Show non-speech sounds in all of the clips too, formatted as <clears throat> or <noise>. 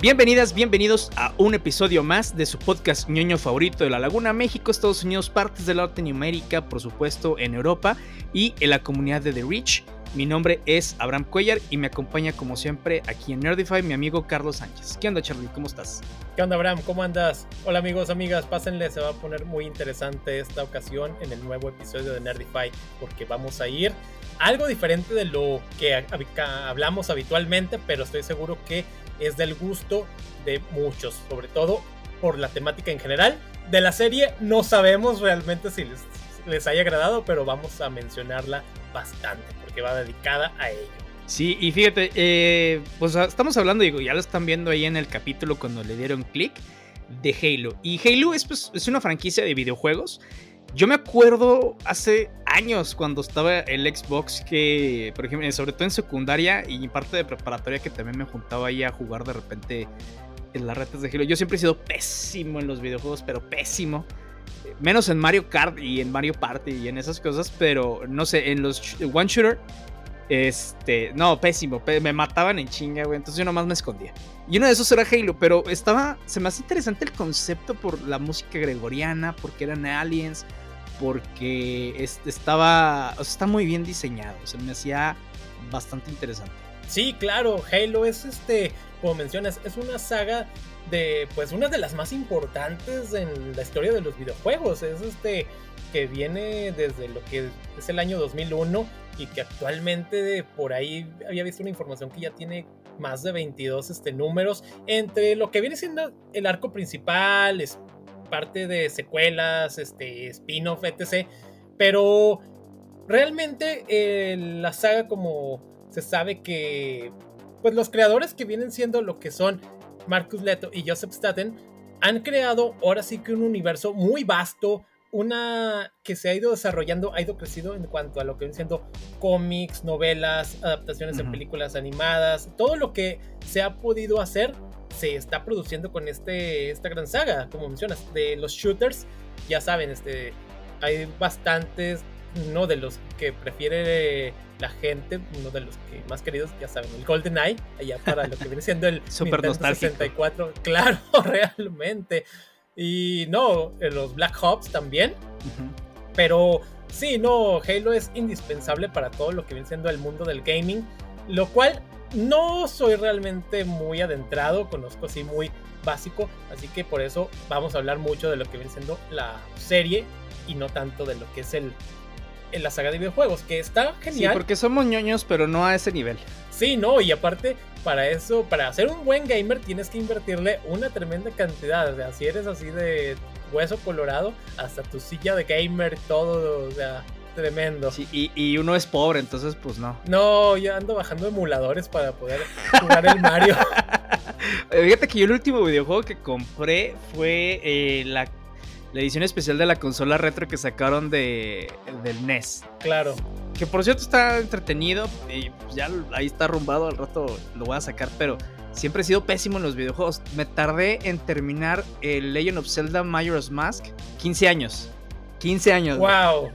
Bienvenidas, bienvenidos a un episodio más de su podcast ñoño favorito de la Laguna, México, Estados Unidos, partes de Latinoamérica, por supuesto en Europa y en la comunidad de The Rich. Mi nombre es Abraham Cuellar y me acompaña como siempre aquí en Nerdify mi amigo Carlos Sánchez. ¿Qué onda Charlie? ¿Cómo estás? ¿Qué onda Abraham? ¿Cómo andas? Hola amigos, amigas, pásenle, se va a poner muy interesante esta ocasión en el nuevo episodio de Nerdify porque vamos a ir algo diferente de lo que hablamos habitualmente, pero estoy seguro que es del gusto de muchos, sobre todo por la temática en general. De la serie no sabemos realmente si les, les haya agradado, pero vamos a mencionarla bastante porque va dedicada a ello. Sí, y fíjate, eh, pues ah, estamos hablando, digo, ya lo están viendo ahí en el capítulo cuando le dieron clic de Halo. Y Halo es, pues, es una franquicia de videojuegos. Yo me acuerdo hace años cuando estaba el Xbox que, por ejemplo, sobre todo en secundaria y parte de preparatoria que también me juntaba ahí a jugar de repente en las redes de Halo. Yo siempre he sido pésimo en los videojuegos, pero pésimo. Menos en Mario Kart y en Mario Party y en esas cosas, pero no sé, en los One Shooter, este, no, pésimo, me mataban en chinga, güey, entonces yo nomás me escondía. Y uno de esos era Halo, pero estaba, se me hace interesante el concepto por la música gregoriana, porque eran aliens, porque estaba, o sea, está muy bien diseñado, se me hacía bastante interesante. Sí, claro, Halo es este, como mencionas, es una saga de, pues, una de las más importantes en la historia de los videojuegos. Es este, que viene desde lo que es el año 2001 y que actualmente por ahí había visto una información que ya tiene más de 22 este, números entre lo que viene siendo el arco principal, es parte de secuelas, este, spin-off, etc. Pero realmente eh, la saga como se sabe que pues los creadores que vienen siendo lo que son Marcus Leto y Joseph Staten han creado ahora sí que un universo muy vasto, una que se ha ido desarrollando, ha ido creciendo en cuanto a lo que vienen siendo cómics, novelas, adaptaciones de películas animadas, todo lo que se ha podido hacer se está produciendo con este, esta gran saga, como mencionas, de los shooters, ya saben, este, hay bastantes, no de los que prefiere la gente, uno de los que más queridos, ya saben, el Golden Eye, allá para lo que viene siendo el <laughs> Super Nintendo 64, claro, <laughs> realmente. Y no, los Black Ops también. Pero sí, no, Halo es indispensable para todo lo que viene siendo el mundo del gaming. Lo cual no soy realmente muy adentrado, conozco así muy básico. Así que por eso vamos a hablar mucho de lo que viene siendo la serie y no tanto de lo que es el, en la saga de videojuegos, que está genial. Sí, porque somos ñoños, pero no a ese nivel. Sí, no, y aparte, para eso, para ser un buen gamer, tienes que invertirle una tremenda cantidad. O sea, si eres así de hueso colorado, hasta tu silla de gamer, todo, o sea, tremendo. Sí, y, uno es pobre, entonces, pues no. No, yo ando bajando emuladores para poder jugar el Mario. <laughs> Fíjate que yo el último videojuego que compré fue eh, la la edición especial de la consola retro que sacaron de, del NES. Claro. Que por cierto está entretenido y pues ya ahí está arrumbado, al rato lo voy a sacar, pero siempre he sido pésimo en los videojuegos. Me tardé en terminar el Legend of Zelda Majora's Mask 15 años. 15 años. Wow.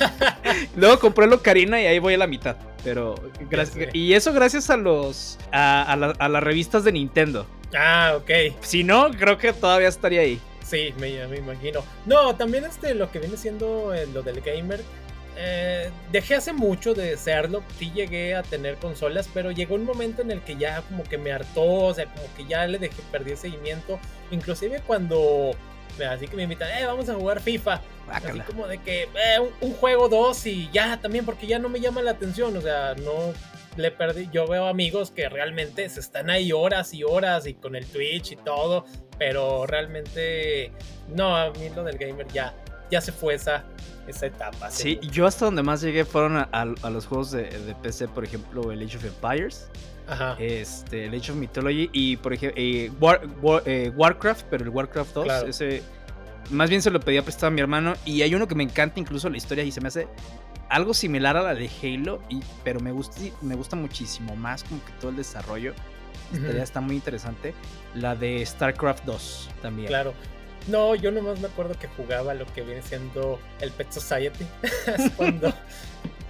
<laughs> Luego compré el Ocarina y ahí voy a la mitad. Pero gracias. Y eso gracias a los a, a las revistas de Nintendo. Ah, ok. Si no, creo que todavía estaría ahí. Sí, me, imagino. No, también este, lo que viene siendo eh, lo del gamer. Eh, dejé hace mucho de serlo, sí llegué a tener consolas, pero llegó un momento en el que ya como que me hartó, o sea, como que ya le dejé, perdí el seguimiento, inclusive cuando, así que me invitan, eh, vamos a jugar FIFA, así como de que, eh, un, juego dos y ya también, porque ya no me llama la atención, o sea, no, le perdí. Yo veo amigos que realmente se están ahí horas y horas y con el Twitch y todo, pero realmente no, a mí lo del gamer ya, ya se fue esa, esa etapa. Sí, yo hasta donde más llegué fueron a, los juegos de, PC, por ejemplo, el Age of Empires. Ajá. Este, el Age of Mythology y por ejemplo eh, eh, Warcraft, pero el Warcraft 2, ese más bien se lo pedía prestado a mi hermano y hay uno que me encanta incluso la historia y se me hace algo similar a la de Halo, y, pero me gusta, me gusta muchísimo más como que todo el desarrollo. Está muy interesante. La de StarCraft 2 también. Claro. No, yo nomás me acuerdo que jugaba lo que viene siendo el Pet Society. <laughs> es cuando,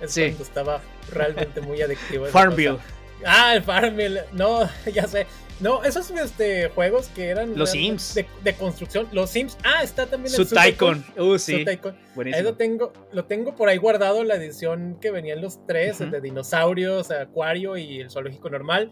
estaba realmente muy adictivo. Farmville. Ah, el Farmville. No, <laughs> ya sé. No, esos este, juegos que eran los Sims de, construcción, los Sims. Ah, está también el Tycoon. Uh, sí. Ahí lo tengo, lo tengo por ahí guardado la edición que venían los tres, el de dinosaurios, acuario y el zoológico normal.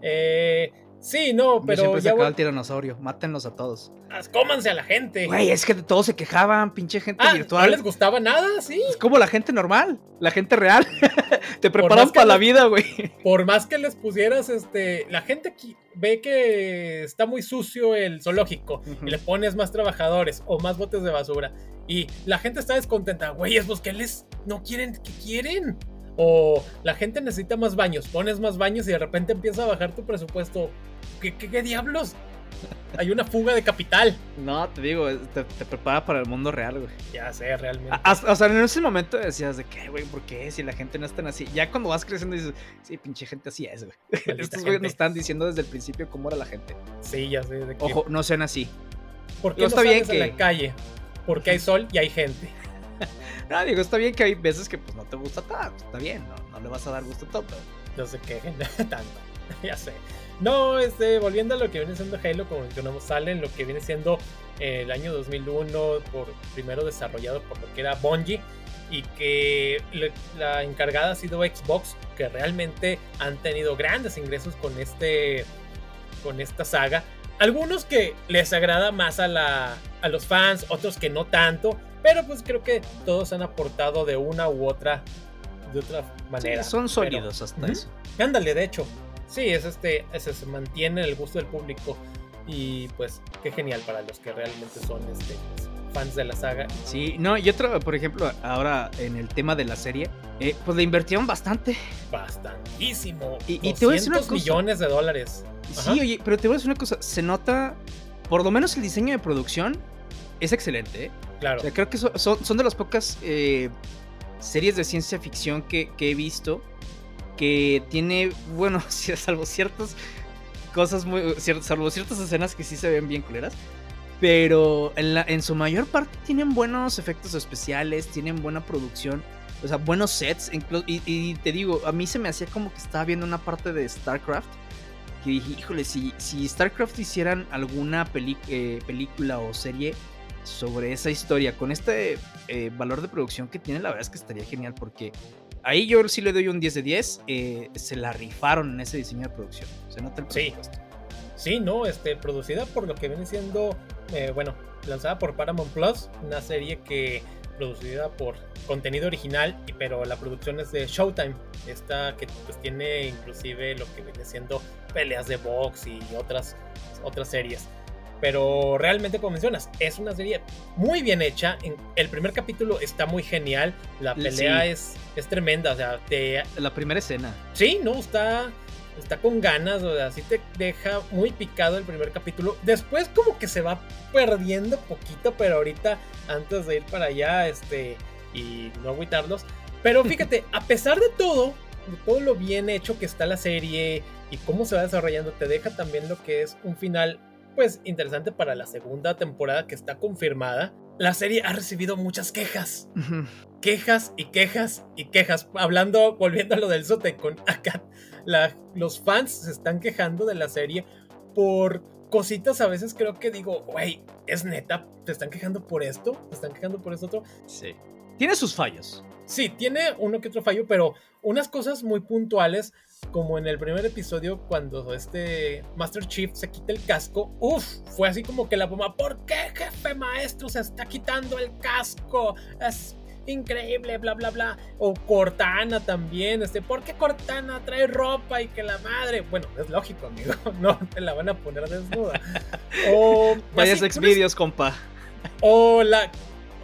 Eh, Sí, no, pero. Yo siempre ya voy... el tiranosaurio. Mátenlos a todos. Cómanse a la gente. Güey, es que todos se quejaban, pinche gente ah, virtual. No les gustaba nada, sí. Es como la gente normal, la gente real. <laughs> Te preparan para la vida, güey. Por más que les pusieras, este. La gente aquí ve que está muy sucio el zoológico y le pones más trabajadores o más botes de basura. Y la gente está descontenta. Güey, es pues que les no quieren, ¿qué quieren? O la gente necesita más baños, pones más baños y de repente empieza a bajar tu presupuesto. ¿Qué, diablos? Hay una fuga de capital. No, te digo, te, prepara para el mundo real, güey. Ya sé, realmente. o sea, en ese momento decías de qué, güey, ¿por qué? Si la gente no es tan así. Ya cuando vas creciendo dices, sí, pinche gente así es, güey. <laughs> Estos güeyes nos están diciendo desde el principio cómo era la gente. Sí, ya sé. De Ojo, no sean así. ¿Por qué no, está bien que... en la calle? Porque hay sol y hay gente. <laughs> no, digo, está bien que hay veces que pues no te gusta tanto, está bien, no, le vas a dar gusto a todo. No se quejen <laughs> tanto, <laughs> ya sé. No, este, volviendo a lo que viene siendo Halo, como mencionamos, sale en lo que viene siendo eh, el año 2001, por, primero desarrollado por lo que era Bungie, y que la encargada ha sido Xbox, que realmente han tenido grandes ingresos con, este, con esta saga. Algunos que les agrada más a, la, a los fans, otros que no tanto, pero pues creo que todos han aportado de una u otra de otra manera. son sólidos hasta eso. Ándale, de hecho. Sí, es este, se mantiene el gusto del público. Y pues, qué genial para los que realmente son este, fans de la saga. Sí, no, y otro, por ejemplo, ahora en el tema de la serie, eh, pues le invirtieron bastante. Bastantísimo. Y, y te voy a decir una cosa. millones de dólares. Sí, oye, pero te voy a decir una cosa. Se nota, por lo menos el diseño de producción es excelente. ¿eh? Claro. creo que son, de las pocas eh, series de ciencia ficción que, he visto que tiene, bueno, <laughs> salvo ciertas cosas muy, salvo ciertas escenas que sí se ven bien culeras, pero en, su mayor parte tienen buenos efectos especiales, tienen buena producción, o sea, buenos sets, y, y, te digo, a mí se me hacía como que estaba viendo una parte de StarCraft, que dije, híjole, si, si StarCraft hicieran alguna eh, película o serie sobre esa historia, con este eh, valor de producción que tiene, la verdad es que estaría genial porque ahí yo sí le doy un 10 de 10, eh, se la rifaron en ese diseño de producción, se nota el Sí, sí no, este, producida por lo que viene siendo, eh, bueno, lanzada por Paramount Plus, una serie que producida por contenido original, pero la producción es de Showtime, esta que pues tiene inclusive lo que viene siendo peleas de box y otras, otras series. Pero realmente, como mencionas, es una serie muy bien hecha. el primer capítulo está muy genial. La pelea es, es tremenda. O sea, te... La primera escena. Sí, no, está, está con ganas. O sea, sí te deja muy picado el primer capítulo. Después, como que se va perdiendo poquito. Pero ahorita, antes de ir para allá, este. Y no agüitarlos. Pero <laughs> fíjate, a pesar de todo, de todo lo bien hecho que está la serie y cómo se va desarrollando, te deja también lo que es un final pues interesante para la segunda temporada que está confirmada. La serie ha recibido muchas quejas. Quejas y quejas y quejas. Hablando, volviendo a lo del con <laughs> acá los fans se están quejando de la serie por cositas a veces creo que digo, güey, es neta, ¿te están quejando por esto? ¿Te están quejando por esto otro? Sí. Tiene sus fallos. Sí, tiene uno que otro fallo, pero unas cosas muy puntuales como en el primer episodio cuando este Master Chief se quita el casco, uff, fue así como que la bomba, ¿por qué jefe maestro se está quitando el casco? Es increíble, bla, bla, bla. O Cortana también, este, ¿por qué Cortana trae ropa y que la madre? Bueno, es lógico, amigo, <laughs> no te la van a poner desnuda. <laughs> O... Vayas exvideos, compa. O la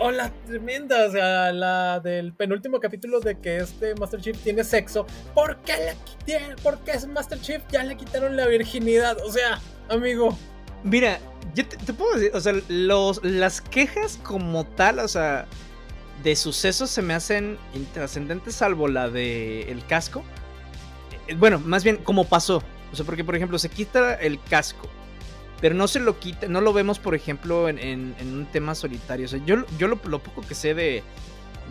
Hola, tremenda, o sea, la del penúltimo capítulo de que este Master Chief tiene sexo. ¿Por qué le? ¿Por qué es Master Chief ya le quitaron la virginidad? O sea, amigo. Mira, yo te, puedo decir, o sea, los, las quejas como tal, o sea, de sucesos se me hacen intrascendentes, salvo la de el casco. Eh, bueno, más bien, como pasó. O sea, porque por ejemplo, se quita el casco pero no se lo quita, no lo vemos, por ejemplo, en, un tema solitario. O sea, yo, yo lo, poco que sé de,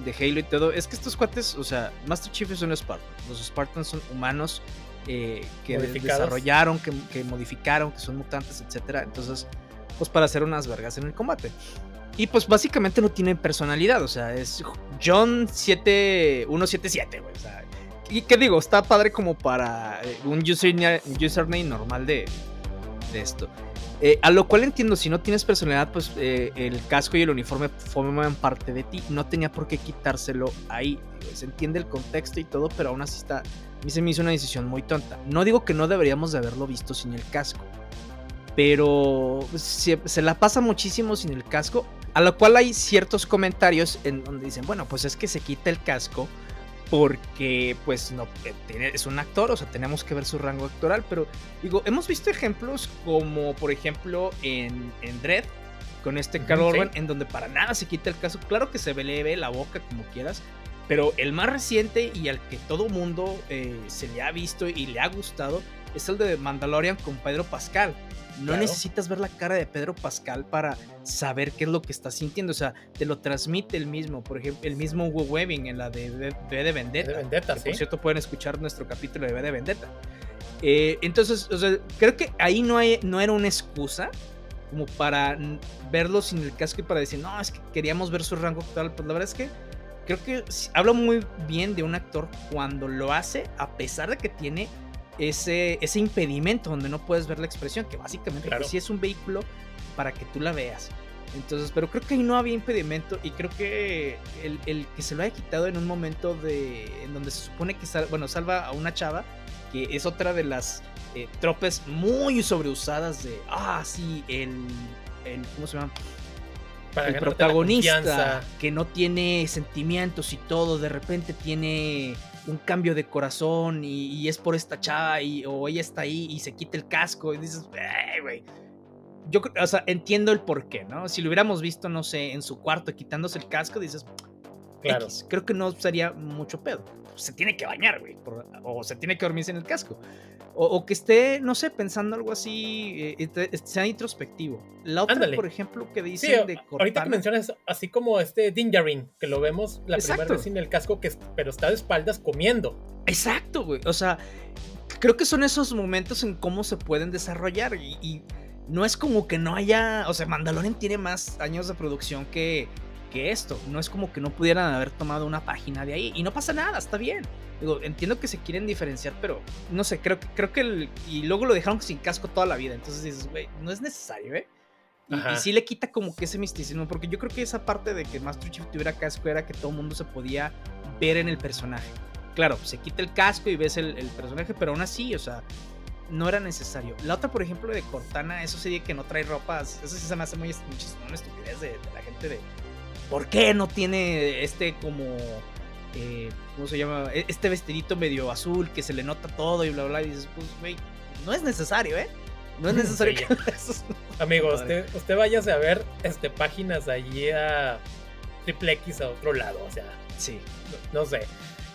de Halo y todo, es que estos cuates, o sea, Master Chief es un Spartan. Los Spartans son humanos eh, que desarrollaron, que, modificaron, que son mutantes, etcétera. Entonces, pues para hacer unas vergas en el combate. Y pues básicamente no tienen personalidad, o sea, es John 7177, güey. O sea, y qué digo, está padre como para eh, un username, normal de, de esto. Eh, a lo cual entiendo, si no tienes personalidad, pues eh, el casco y el uniforme forman parte de ti. No tenía por qué quitárselo ahí. Se entiende el contexto y todo, pero aún así está. A mí se me hizo una decisión muy tonta. No digo que no deberíamos de haberlo visto sin el casco. Pero se la pasa muchísimo sin el casco. A lo cual hay ciertos comentarios en donde dicen, bueno, pues es que se quita el casco porque pues no eh, es un actor, o sea, tenemos que ver su rango actoral, pero digo, hemos visto ejemplos como por ejemplo en, en Dread, con este Carl Urban, en donde para nada se quita el caso, claro que se ve leve la boca como quieras, pero el más reciente y al que todo mundo eh, se le ha visto y le ha gustado es el de Mandalorian con Pedro Pascal. No necesitas ver la cara de Pedro Pascal para saber qué es lo que está sintiendo. O sea, te lo transmite el mismo. Por ejemplo, el mismo Hugo Webbing en la de V de Vendetta. Vendetta Por cierto, pueden escuchar nuestro capítulo de V de Vendetta. Eh, entonces, o sea, creo que ahí no, hay, no era una excusa como para verlo sin el casco y para decir, no, es que queríamos ver su rango actual. Pues la verdad es que creo que hablo muy bien de un actor cuando lo hace, a pesar de que tiene ese, ese impedimento donde no puedes ver la expresión, que básicamente pues, sí es un vehículo para que tú la veas. Entonces, pero creo que ahí no había impedimento y creo que el, que se lo haya quitado en un momento de en donde se supone que bueno, salva a una chava, que es otra de las eh, tropes muy sobreusadas de, ah, sí, el, el ¿cómo se llama? el protagonista que no tiene sentimientos y todo, de repente tiene un cambio de corazón y, es por esta chava y, o ella está ahí y se quita el casco y dices, güey. Yo, o sea, entiendo el por qué, ¿no? Si lo hubiéramos visto, no sé, en su cuarto quitándose el casco, dices, claro. creo que no sería mucho pedo. Se tiene que bañar, güey, o se tiene que dormirse en el casco. O, que esté, no sé, pensando algo así, eh, sea introspectivo. La otra, por ejemplo, que dice de Cortana. Ahorita que mencionas, así como este Dinjarin, que lo vemos la primera vez sin el casco, que, pero está de espaldas comiendo. Exacto, güey. O sea, creo que son esos momentos en cómo se pueden desarrollar. Y, y no es como que no haya. O sea, Mandalorian tiene más años de producción que, que esto. No es como que no pudieran haber tomado una página de ahí. Y no pasa nada, está bien. Digo, entiendo que se quieren diferenciar, pero no sé, creo, creo que el, y luego lo dejaron sin casco toda la vida. Entonces dices, güey, no es necesario, ¿eh? Y, sí le quita como que ese misticismo, porque yo creo que esa parte de que Master Chief tuviera casco era que todo el mundo se podía ver en el personaje. Claro, se quita el casco y ves el, personaje, pero aún así, o sea, no era necesario. La otra, por ejemplo, de Cortana, eso sería que no trae ropas, eso sí se me hace muy muchísimo una estupidez de, de la gente de, ¿por qué no tiene este como eh, ¿cómo se llama? E, este vestidito medio azul que se le nota todo y bla, bla, y dices, pues, güey, no es necesario, ¿eh? No es necesario <laughs> que Amigo, usted, usted váyase a ver este, páginas allí a Triple X a otro lado, o sea. Sí. No, sé.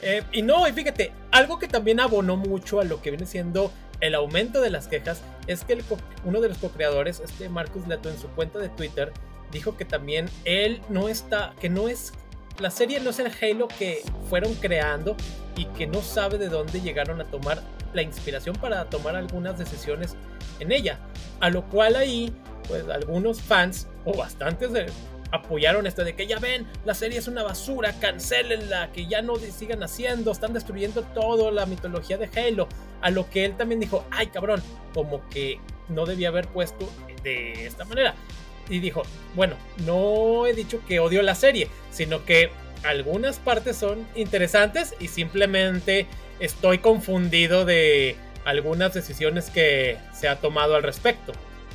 Eh, y no, y fíjate, algo que también abonó mucho a lo que viene siendo el aumento de las quejas es que uno de los co-creadores, este Marcus Leto, en su cuenta de Twitter, dijo que también él no está, que no es la serie no es el Halo que fueron creando y que no sabe de dónde llegaron a tomar la inspiración para tomar algunas decisiones en ella. A lo cual ahí, pues algunos fans o bastantes apoyaron esto de que ya ven, la serie es una basura, cancelenla, que ya no sigan haciendo, están destruyendo toda la mitología de Halo. A lo que él también dijo, ay cabrón, como que no debía haber puesto de esta manera y dijo, bueno, no he dicho que odio la serie, sino que algunas partes son interesantes y simplemente estoy confundido de algunas decisiones que se ha tomado al respecto.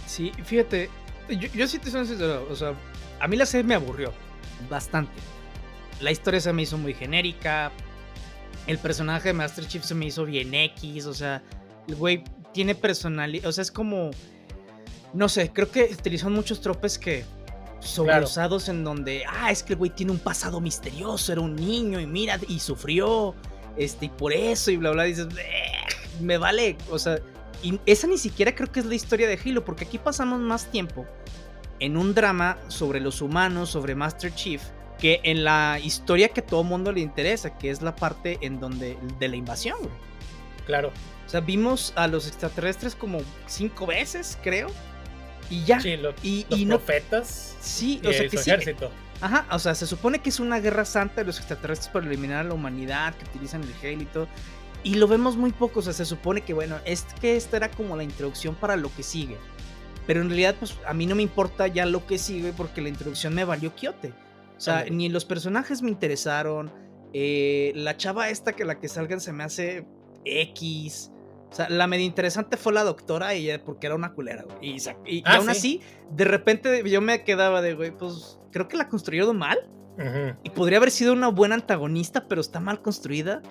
Sí, fíjate, yo, sí te soy sincero, o sea, a mí la serie me aburrió bastante. La historia se me hizo muy genérica, el personaje de Master Chief se me hizo bien X, o sea, el güey tiene personalidad, o sea, es como no sé, creo que utilizan muchos tropes que sobreusados en donde, ah, es que el güey tiene un pasado misterioso, era un niño y mira, y sufrió, este, y por eso, y bla, bla, dices, me vale, o sea, y esa ni siquiera creo que es la historia de Halo, porque aquí pasamos más tiempo en un drama sobre los humanos, sobre Master Chief, que en la historia que todo mundo le interesa, que es la parte en donde de la invasión, güey. Claro. O sea, vimos a los extraterrestres como cinco veces, creo. Y ya. Sí, lo- y, los y no. profetas Sí, y o sea su que sí. ejército. Ajá, o sea, se supone que es una guerra santa de los extraterrestres para eliminar a la humanidad, que utilizan el Hale y todo. Y lo vemos muy poco, o sea, se supone que, bueno, es que esta era como la introducción para lo que sigue. Pero en realidad, pues a mí no me importa ya lo que sigue porque la introducción me valió quiote. O sea, ni los personajes me interesaron. eh, la chava esta que la que salgan se me hace X. O sea, la medio interesante fue la doctora y ella porque era una culera, güey. Y, y- y Ah, aún sí. así, de repente yo me quedaba de, güey, pues creo que la construyeron mal. Y podría haber sido una buena antagonista, pero está mal construida.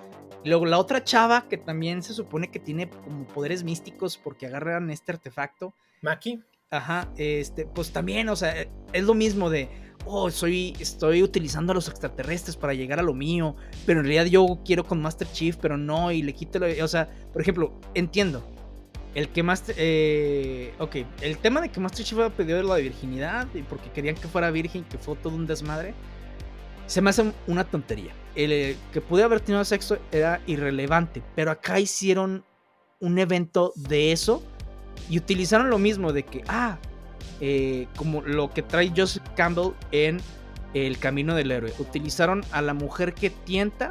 Y luego la otra chava, que también se supone que tiene como poderes místicos porque agarran este artefacto. Maki. Ajá, este, pues también, o sea, es lo mismo de, oh, soy, estoy utilizando a los extraterrestres para llegar a lo mío, pero en realidad yo quiero con Master Chief, pero no, y le quito, lo, o sea, por ejemplo, entiendo, el que Master, eh, el tema de que Master Chief había pedido la virginidad y porque querían que fuera virgen, que fue todo un desmadre, se me hace una tontería. El eh, que pude haber tenido sexo era irrelevante, pero acá hicieron un evento de eso y utilizaron lo mismo de que, ah, eh, como lo que trae Joseph Campbell en El Camino del Héroe. Utilizaron a la mujer que tienta,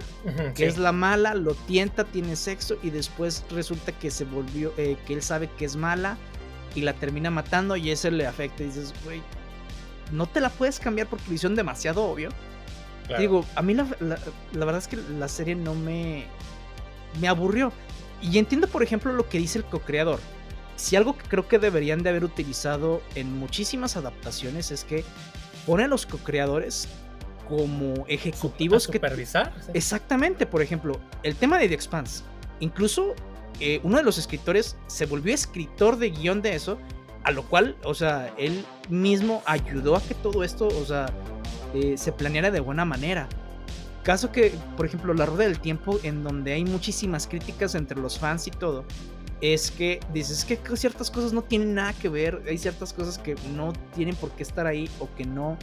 que sí. es la mala, lo tienta, tiene sexo y después resulta que se volvió, eh, que él sabe que es mala y la termina matando y eso le afecta. Y dices, güey, no te la puedes cambiar porque lo hicieron demasiado obvio. Claro. Digo, a mí la, la- la verdad es que la serie no me, me aburrió. Y entiendo, por ejemplo, lo que dice el co-creador. Si algo que creo que deberían de haber utilizado en muchísimas adaptaciones es que pone a los co-creadores como ejecutivos a que... supervisar. sí. Exactamente, por ejemplo, el tema de The Expanse. Incluso eh, uno de los escritores se volvió escritor de guion de eso, a lo cual, o sea, él mismo ayudó a que todo esto, o sea, eh, se planeara de buena manera. Caso que, por ejemplo, La Rueda del Tiempo, en donde hay muchísimas críticas entre los fans y todo, es que dices que ciertas cosas no tienen nada que ver, hay ciertas cosas que no tienen por qué estar ahí o que no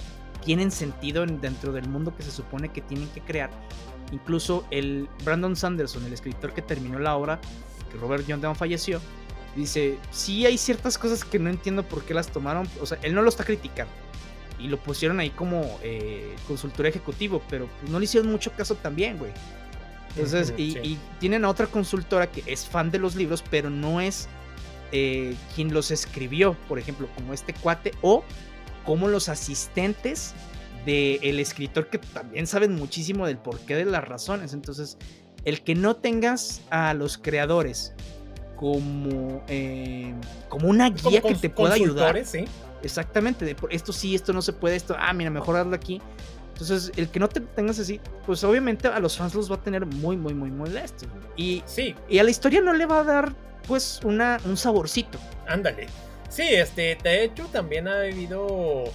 tienen sentido en- dentro del mundo que se supone que tienen que crear. Incluso el Brandon Sanderson, el escritor que terminó la obra, que Robert John falleció, dice, sí hay ciertas cosas que no entiendo por qué las tomaron, o sea, él no lo está criticando. Y lo pusieron ahí como eh, consultor ejecutivo, pero pues, no le hicieron mucho caso también, güey. Entonces, y, sí. y tienen a otra consultora que es fan de los libros, pero no es eh, quien los escribió, por ejemplo, como este cuate, o como los asistentes del escritor que también saben muchísimo del porqué de las razones. Entonces, el que no tengas a los creadores como, eh, como una Como guía que te pueda ayudar. sí. Exactamente, de por- esto sí, esto no se puede, esto, ah, mira, mejor hazlo aquí. Entonces, el que no te tengas así, pues obviamente a los fans los va a tener muy, muy, muy molestos. Y, Sí, y a la historia no le va a dar, pues, una, un saborcito. ándale. Sí, este, de hecho también ha habido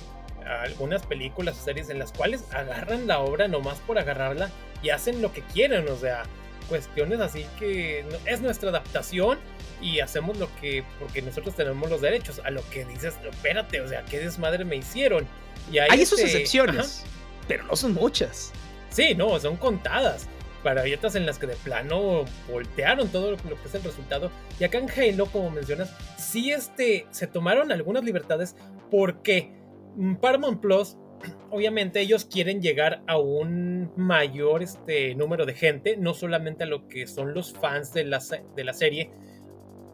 algunas películas o series en las cuales agarran la obra nomás por agarrarla y hacen lo que quieren, o sea, cuestiones así que es nuestra adaptación y hacemos lo que, porque nosotros tenemos los derechos, a lo que dices, espérate, o sea, qué desmadre me hicieron. Y hay, Hay sus este, excepciones, ajá, pero no son muchas. Sí, no, son contadas. Otras en las que de plano voltearon todo lo que es el resultado. Y acá en Halo, como mencionas, sí este, se tomaron algunas libertades porque mm, Paramount Plus, <clears throat> obviamente ellos quieren llegar a un mayor este, número de gente, no solamente a lo que son los fans de la, de la serie,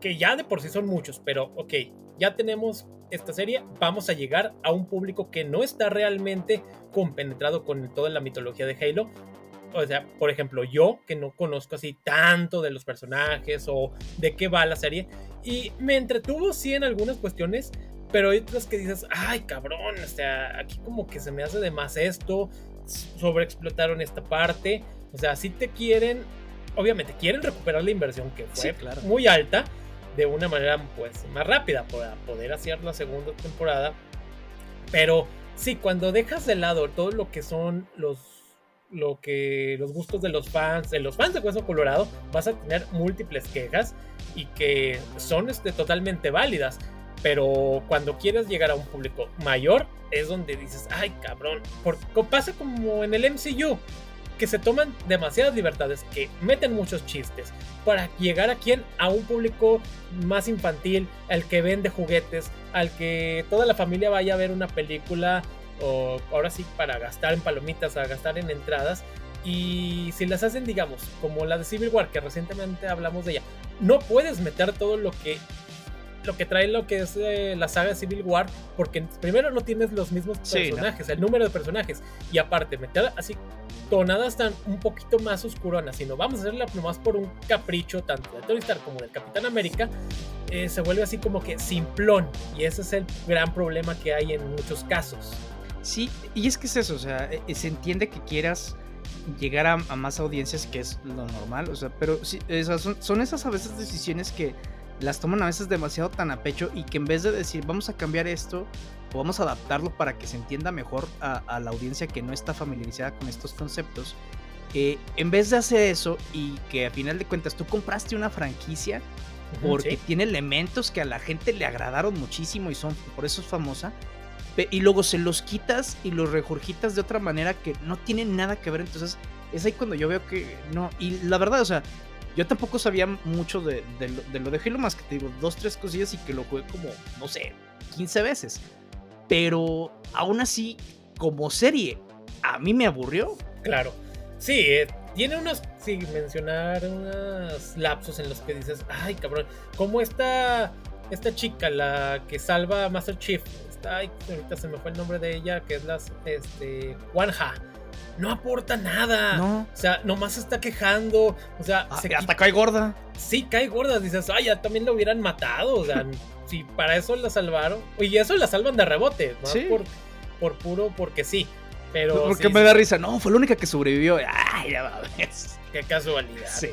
que ya de por sí son muchos, pero ok, ya tenemos esta serie, vamos a llegar a un público que no está realmente compenetrado con toda la mitología de Halo. O sea, por ejemplo, yo que no conozco así tanto de los personajes o de qué va la serie, y me entretuvo sí en algunas cuestiones, pero hay otras que dices, ay cabrón, o sea, aquí como que se me hace de más esto, sobreexplotaron esta parte, o sea, si te quieren, obviamente quieren recuperar la inversión que fue Sí, claro. muy alta, de una manera pues más rápida para poder hacer la segunda temporada. Pero sí, cuando dejas de lado todo lo que son los lo que los gustos de los fans, de los fans de Hueso Colorado, vas a tener múltiples quejas y que son este, totalmente válidas. Pero cuando quieres llegar a un público mayor, es donde dices, ay cabrón, porque pasa como en el MCU. Que se toman demasiadas libertades, que meten muchos chistes para llegar a quién? A un público más infantil, al que vende juguetes, al que toda la familia vaya a ver una película o ahora sí para gastar en palomitas, a gastar en entradas. Y si las hacen, digamos, como la de Civil War, que recientemente hablamos de ella, no puedes meter todo lo que lo que trae lo que es eh, la saga Civil War, porque primero no tienes los mismos personajes, el número de personajes, y aparte, meter así tonadas tan un poquito más oscuronas, sino vamos a hacerla nomás por un capricho tanto de Tony Stark como del Capitán América, eh, se vuelve así como que simplón, y ese es el gran problema que hay en muchos casos. Sí, y es que es eso, o sea, eh, se entiende que quieras llegar a, más audiencias, que es lo normal, o sea, pero sí, son, son esas a veces decisiones que las toman a veces demasiado tan a pecho y que en vez de decir vamos a cambiar esto o vamos a adaptarlo para que se entienda mejor a, la audiencia que no está familiarizada con estos conceptos, eh, en vez de hacer eso y que a final de cuentas tú compraste una franquicia porque tiene elementos que a la gente le agradaron muchísimo y son por eso es famosa, y luego se los quitas y los regurgitas de otra manera que no tienen nada que ver, entonces es ahí cuando yo veo que no, y la verdad, o sea, yo tampoco sabía mucho de, lo, de Halo, más que te digo, dos, tres cosillas y que lo jugué como, no sé, 15 veces. Pero aún así, como serie, a mí me aburrió. Claro. Sí, eh, tiene unos, sin mencionar unos lapsos en los que dices, ay cabrón, como esta, esta chica, la que salva a Master Chief, está, ay, ahorita se me fue el nombre de ella, que es la, este, Wanja no aporta nada. No. O sea, nomás se está quejando. O sea, ah, hasta cae gorda. Sí, cae gorda. Dices, ay, ya también lo hubieran matado. O sea, si para eso la salvaron. Y eso la salvan de rebote, ¿no? Sí. Por, por puro, porque sí. Pero. Porque me da risa. No, fue la única que sobrevivió. Ay, ya va Qué casualidad. Sí.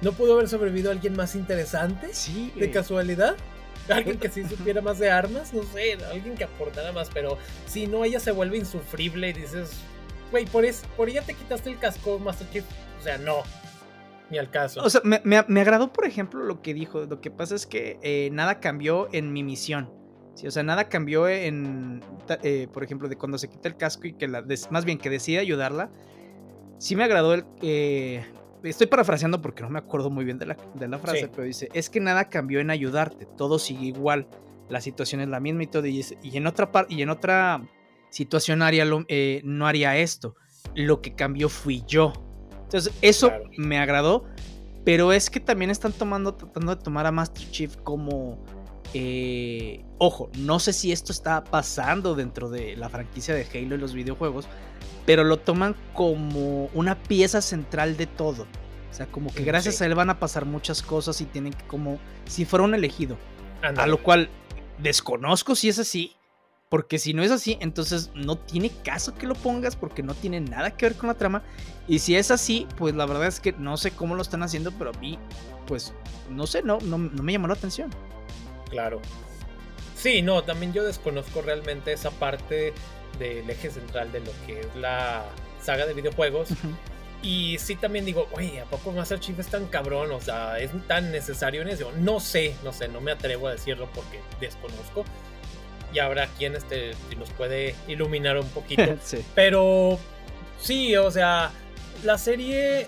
¿No pudo haber sobrevivido alguien más interesante? Sí. ¿De casualidad? Alguien que sí supiera más de armas, no sé, alguien que aportara más, pero si no, ella se vuelve insufrible y dices, güey, por, por ella te quitaste el casco, Master Chief. O sea, no. Ni al caso. O sea, me, me, agradó, por ejemplo, lo que dijo. Lo que pasa es que eh, nada cambió en mi misión. Sí, o sea, nada cambió en, eh, por ejemplo, de cuando se quita el casco y que la, más bien que decide ayudarla. Sí me agradó el... Eh, estoy parafraseando porque no me acuerdo muy bien de la, de la frase, pero dice, es que nada cambió en ayudarte, todo sigue igual, la situación es la misma y todo, y, y en otra parte, y en otra situacionaria eh, no haría esto. Lo que cambió fui yo. Entonces, eso me agradó. Pero es que también están tomando, tratando de tomar a Master Chief como. Eh, ojo, no sé si esto está pasando dentro de la franquicia de Halo y los videojuegos, pero lo toman como una pieza central de todo. O sea, como que mm, gracias a él van a pasar muchas cosas y tienen que como si fuera un elegido. A lo cual desconozco si es así, porque si no es así, entonces no tiene caso que lo pongas porque no tiene nada que ver con la trama. Y si es así, pues la verdad es que no sé cómo lo están haciendo, pero a mí, pues, no sé, no, no, me llamó la atención. Claro. Sí, no, también yo desconozco realmente esa parte del eje central de lo que es la saga de videojuegos. Y sí también digo, oye, ¿a poco Master Chief es tan cabrón? O sea, ¿es tan necesario en eso? No sé, no sé, no me atrevo a decirlo porque desconozco y habrá quien este, nos puede iluminar un poquito. <laughs> Pero sí, o sea, la serie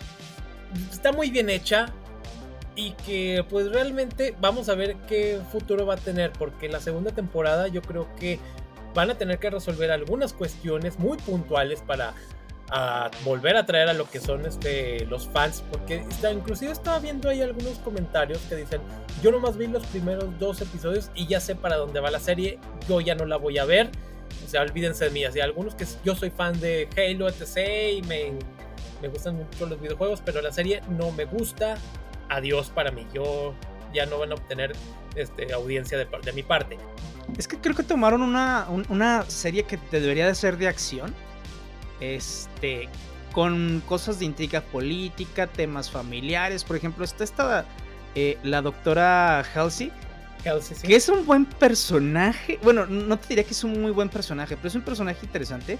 está muy bien hecha y que pues realmente vamos a ver qué futuro va a tener porque la segunda temporada yo creo que van a tener que resolver algunas cuestiones muy puntuales para a volver a traer a lo que son este, los fans, porque está, inclusive estaba viendo ahí algunos comentarios que dicen, yo nomás vi los primeros dos episodios y ya sé para dónde va la serie, yo ya no la voy a ver, o sea, olvídense de mí, así, algunos que yo soy fan de Halo, etc. y me, me gustan mucho los videojuegos, pero la serie no me gusta, adiós para mí, yo ya no van a obtener este, audiencia de, de mi parte. Es que creo que tomaron una, una serie que debería de ser de acción este, con cosas de intriga política, temas familiares. Por ejemplo, está esta, eh, la doctora Halsey, que es un buen personaje. Bueno, no te diría que es un muy buen personaje, pero es un personaje interesante.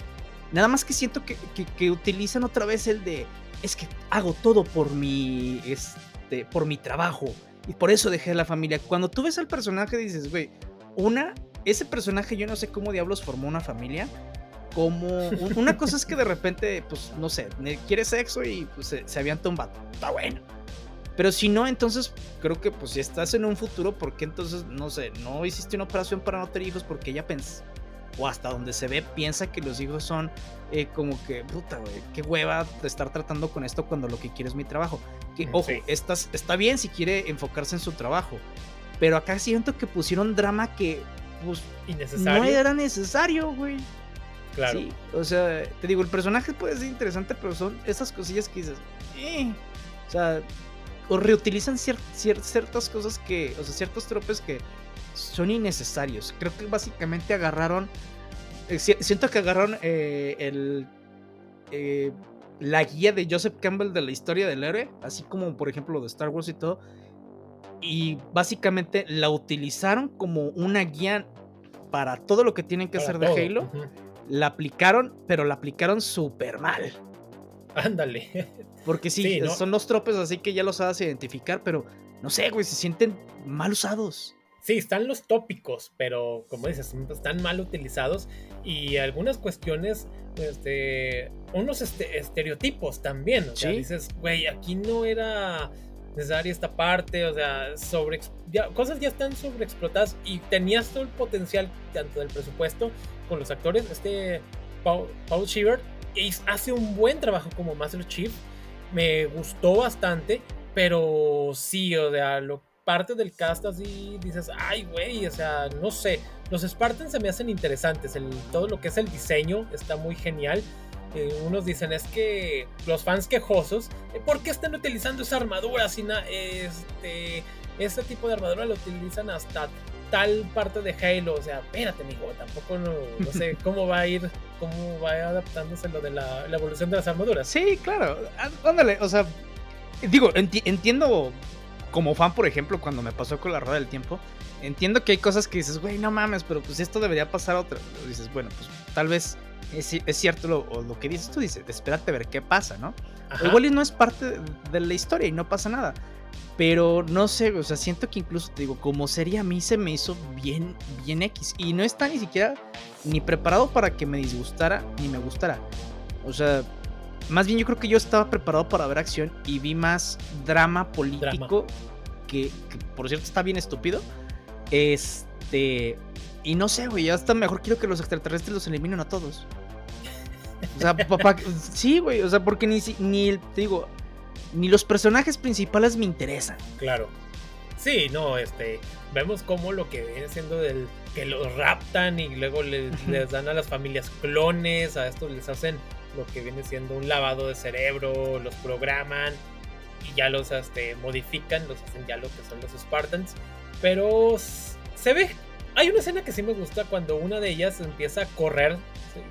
Nada más que siento que, que, utilizan otra vez el de, es que hago todo por mi, este, por mi trabajo. Y por eso dejé la familia. Cuando tú ves al personaje dices, güey, una, ese personaje yo no sé cómo diablos formó una familia como una cosa es que de repente, pues no sé, quiere sexo y pues, se, se avienta un vato. Está bueno. Pero si no, entonces creo que pues si estás en un futuro, ¿por qué entonces, no sé, no hiciste una operación para no tener hijos? Porque ella pensa, o hasta donde se ve, piensa que los hijos son eh, como que, puta, güey, qué hueva estar tratando con esto cuando lo que quiere es mi trabajo. Que, ojo, estás, está bien si quiere enfocarse en su trabajo, pero acá siento que pusieron drama que, pues, no era necesario, güey. Claro. Sí, o sea, te digo, el personaje puede ser interesante, pero son esas cosillas que dices, eh. O sea, o reutilizan ciertas cosas que, o sea, ciertos tropes que son innecesarios. Creo que básicamente agarraron, eh, siento que agarraron eh, el, eh, la guía de Joseph Campbell de la historia del héroe, así como por ejemplo lo de Star Wars y todo, y básicamente la utilizaron como una guía para todo lo que tienen que hacer de Halo. La aplicaron, pero la aplicaron súper mal. Ándale. Porque sí, son los tropes así que ya los sabes identificar, pero no sé, güey, se sienten mal usados. Sí, están los tópicos, pero como dices, están mal utilizados y algunas cuestiones, este, unos este, estereotipos también. O sea, dices, güey, aquí no era necesaria esta parte, o sea, sobre cosas ya están sobreexplotadas y tenías todo el potencial tanto del presupuesto con los actores. Este Paul, Paul hace un buen trabajo como Master Chief. Me gustó bastante. Pero sí, o sea, lo, parte del cast así dices, ay, güey, o sea, no sé. Los Spartans se me hacen interesantes. El, todo lo que es el diseño está muy genial. Eh, unos dicen es que los fans quejosos, eh, ¿por qué están utilizando esa armadura? Si este, ese tipo de armadura lo utilizan hasta tal parte de Halo. O sea, espérate, amigo, tampoco no, sé <laughs> cómo va a ir, cómo va adaptándose lo de la, evolución de las armaduras. Sí, claro. Ándale, o sea, digo, entiendo como fan, por ejemplo, cuando me pasó con la rueda del tiempo. Entiendo que hay cosas que dices, güey, no mames, pero pues esto debería pasar otra. Dices, bueno, pues tal vez es, cierto lo, lo, que dices tú, dices, espérate a ver qué pasa, ¿no? Igual y no es parte de la historia y no pasa nada. Pero no sé, o sea, siento que incluso te digo, como sería a mí se me hizo bien, bien X. Y no está ni siquiera ni preparado para que me disgustara ni me gustara. O sea, más bien yo creo que yo estaba preparado para ver acción y vi más drama político Que, por cierto está bien estúpido. Este... Y no sé, güey, hasta mejor quiero que los extraterrestres los eliminen a todos. O sea, papá, <laughs> sí, güey, o sea, porque ni, ni, te digo, ni los personajes principales me interesan. Claro. Sí, no, este, vemos como lo que viene siendo del que los raptan y luego les, dan a las familias clones, a estos les hacen lo que viene siendo un lavado de cerebro, los programan y ya los este, modifican, los hacen ya lo que son los Spartans. Pero se ve, hay una escena que sí me gusta cuando una de ellas empieza a correr,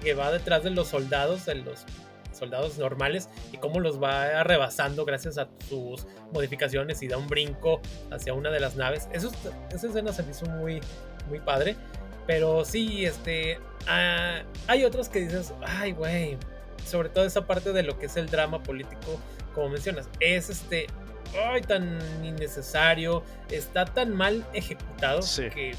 que va detrás de los soldados, de los soldados normales y cómo los va rebasando gracias a sus modificaciones y da un brinco hacia una de las naves. Esa escena se me hizo muy, muy padre. Pero sí, este. Ah, hay otros que dices, ay, güey. Sobre todo esa parte de lo que es el drama político, como mencionas, es este. Ay, tan innecesario. Está tan mal ejecutado que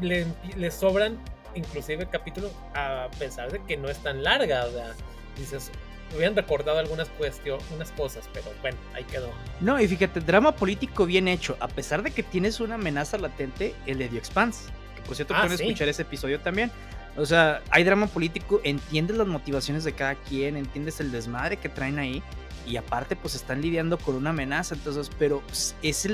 le, le, sobran inclusive capítulos a pesar de que no es tan larga. O sea, dices, hubieran recordado algunas cuestiones, unas cosas, pero bueno, ahí quedó. No, y fíjate, drama político bien hecho, a pesar de que tienes una amenaza latente, el de The Expanse, que por cierto ah, pueden escuchar ese episodio también. O sea, hay drama político, entiendes las motivaciones de cada quien, entiendes el desmadre que traen ahí, y aparte pues están lidiando con una amenaza, entonces, pero pues, es,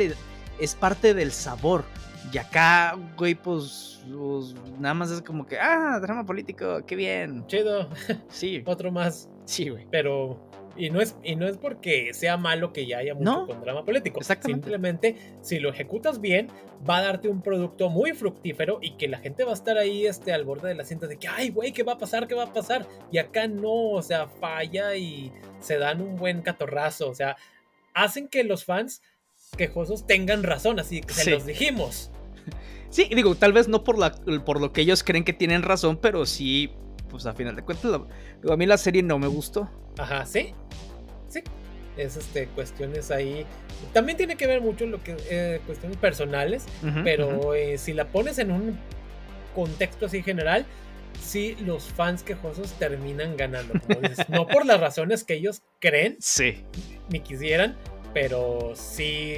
es parte del sabor. Y acá, güey, pues, pues, nada más es como que, ah, drama político, qué bien. Chido. Sí. <laughs> Otro más. Sí, güey. Pero, y no, es, y no es porque sea malo que ya haya mucho con drama político. Exactamente. Simplemente, si lo ejecutas bien, va a darte un producto muy fructífero y que la gente va a estar ahí este, al borde de la cinta de que, ay, güey, ¿qué va a pasar? ¿Qué va a pasar? Y acá no, o sea, falla y se dan un buen catorrazo. O sea, hacen que los fans quejosos tengan razón, así que se los dijimos. Sí, digo, tal vez no por, la, por lo que ellos creen que tienen razón, pero sí, pues a final de cuentas, a mí la serie no me gustó. Ajá, sí. Sí. Es este, cuestiones ahí. También tiene que ver mucho lo que eh, cuestiones personales, pero eh, si la pones en un contexto así general, sí los fans quejosos terminan ganando. Como dices, no por las razones que ellos creen Sí. ni quisieran, pero sí